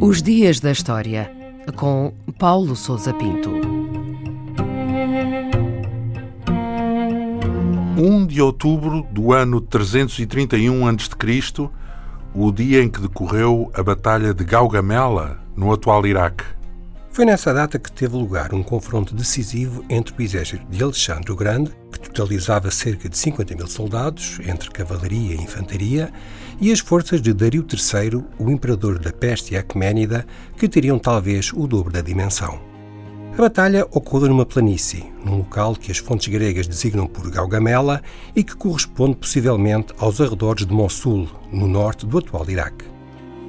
Os Dias da História, com Paulo Souza Pinto. 1 de outubro do ano 331 a.C., o dia em que decorreu a Batalha de Gaugamela, no atual Iraque. Foi nessa data que teve lugar um confronto decisivo entre o exército de Alexandre o Grande, que totalizava cerca de 50 mil soldados, entre cavalaria e infantaria, e as forças de Dario III, o imperador da Peste Aquemênida, que teriam talvez o dobro da dimensão. A batalha ocorreu numa planície, num local que as fontes gregas designam por Gaugamela e que corresponde possivelmente aos arredores de Mossul, no norte do atual Iraque.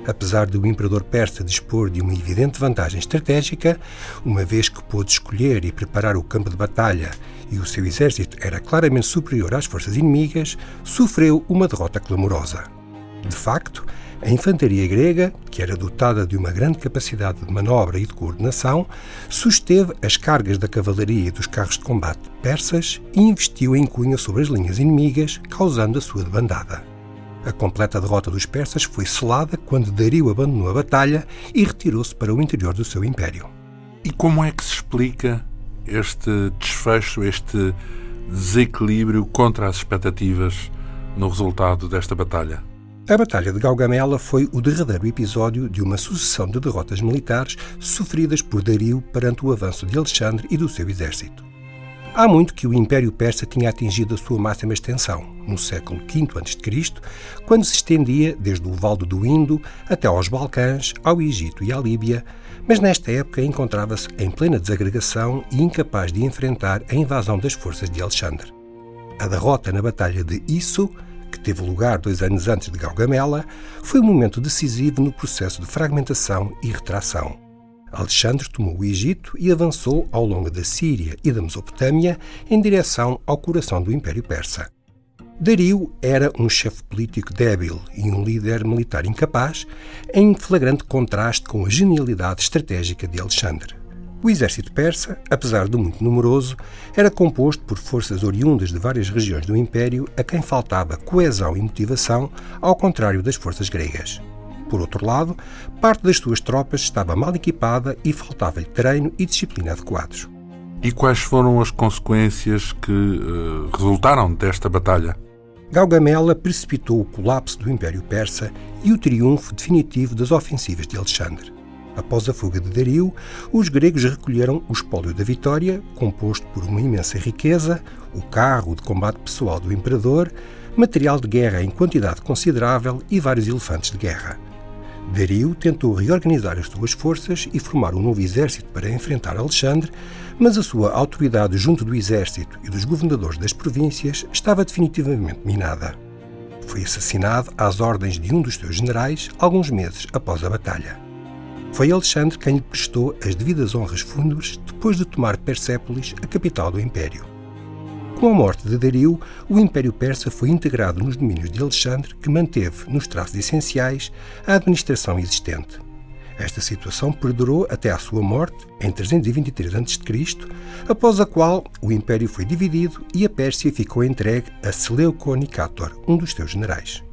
Apesar de o imperador persa dispor de uma evidente vantagem estratégica, uma vez que pôde escolher e preparar o campo de batalha e o seu exército era claramente superior às forças inimigas, sofreu uma derrota clamorosa. De facto, a infantaria grega, que era dotada de uma grande capacidade de manobra e de coordenação, susteve as cargas da cavalaria e dos carros de combate persas e investiu em cunha sobre as linhas inimigas, causando a sua debandada. A completa derrota dos persas foi selada quando Dario abandonou a batalha e retirou-se para o interior do seu império. E como é que se explica este desfecho, este desequilíbrio contra as expectativas no resultado desta batalha? A Batalha de Gaugamela foi o derradeiro episódio de uma sucessão de derrotas militares sofridas por Dario perante o avanço de Alexandre e do seu exército. Há muito que o Império Persa tinha atingido a sua máxima extensão, no século V a.C., quando se estendia desde o Vale do Indo até aos Balcãs, ao Egito e à Líbia, mas nesta época encontrava-se em plena desagregação e incapaz de enfrentar a invasão das forças de Alexandre. A derrota na Batalha de Isso, que teve lugar dois anos antes de Gaugamela, foi um momento decisivo no processo de fragmentação e retração. Alexandre tomou o Egito e avançou ao longo da Síria e da Mesopotâmia em direção ao coração do Império Persa. Dario era um chefe político débil e um líder militar incapaz, em flagrante contraste com a genialidade estratégica de Alexandre. O exército persa, apesar de muito numeroso, era composto por forças oriundas de várias regiões do Império a quem faltava coesão e motivação, ao contrário das forças gregas. Por outro lado, parte das suas tropas estava mal equipada e faltava-lhe treino e disciplina adequados. E quais foram as consequências que uh, resultaram desta batalha? Gaugamela precipitou o colapso do Império Persa e o triunfo definitivo das ofensivas de Alexandre. Após a fuga de Dario, os gregos recolheram o espólio da vitória, composto por uma imensa riqueza, o carro de combate pessoal do imperador, material de guerra em quantidade considerável e vários elefantes de guerra. Dario tentou reorganizar as suas forças e formar um novo exército para enfrentar Alexandre, mas a sua autoridade junto do exército e dos governadores das províncias estava definitivamente minada. Foi assassinado às ordens de um dos seus generais alguns meses após a batalha. Foi Alexandre quem lhe prestou as devidas honras fúnebres depois de tomar Persépolis, a capital do império. Com a morte de Dario, o Império Persa foi integrado nos domínios de Alexandre, que manteve, nos traços essenciais, a administração existente. Esta situação perdurou até à sua morte, em 323 a.C., após a qual o Império foi dividido e a Pérsia ficou entregue a Seleuco Nicator, um dos seus generais.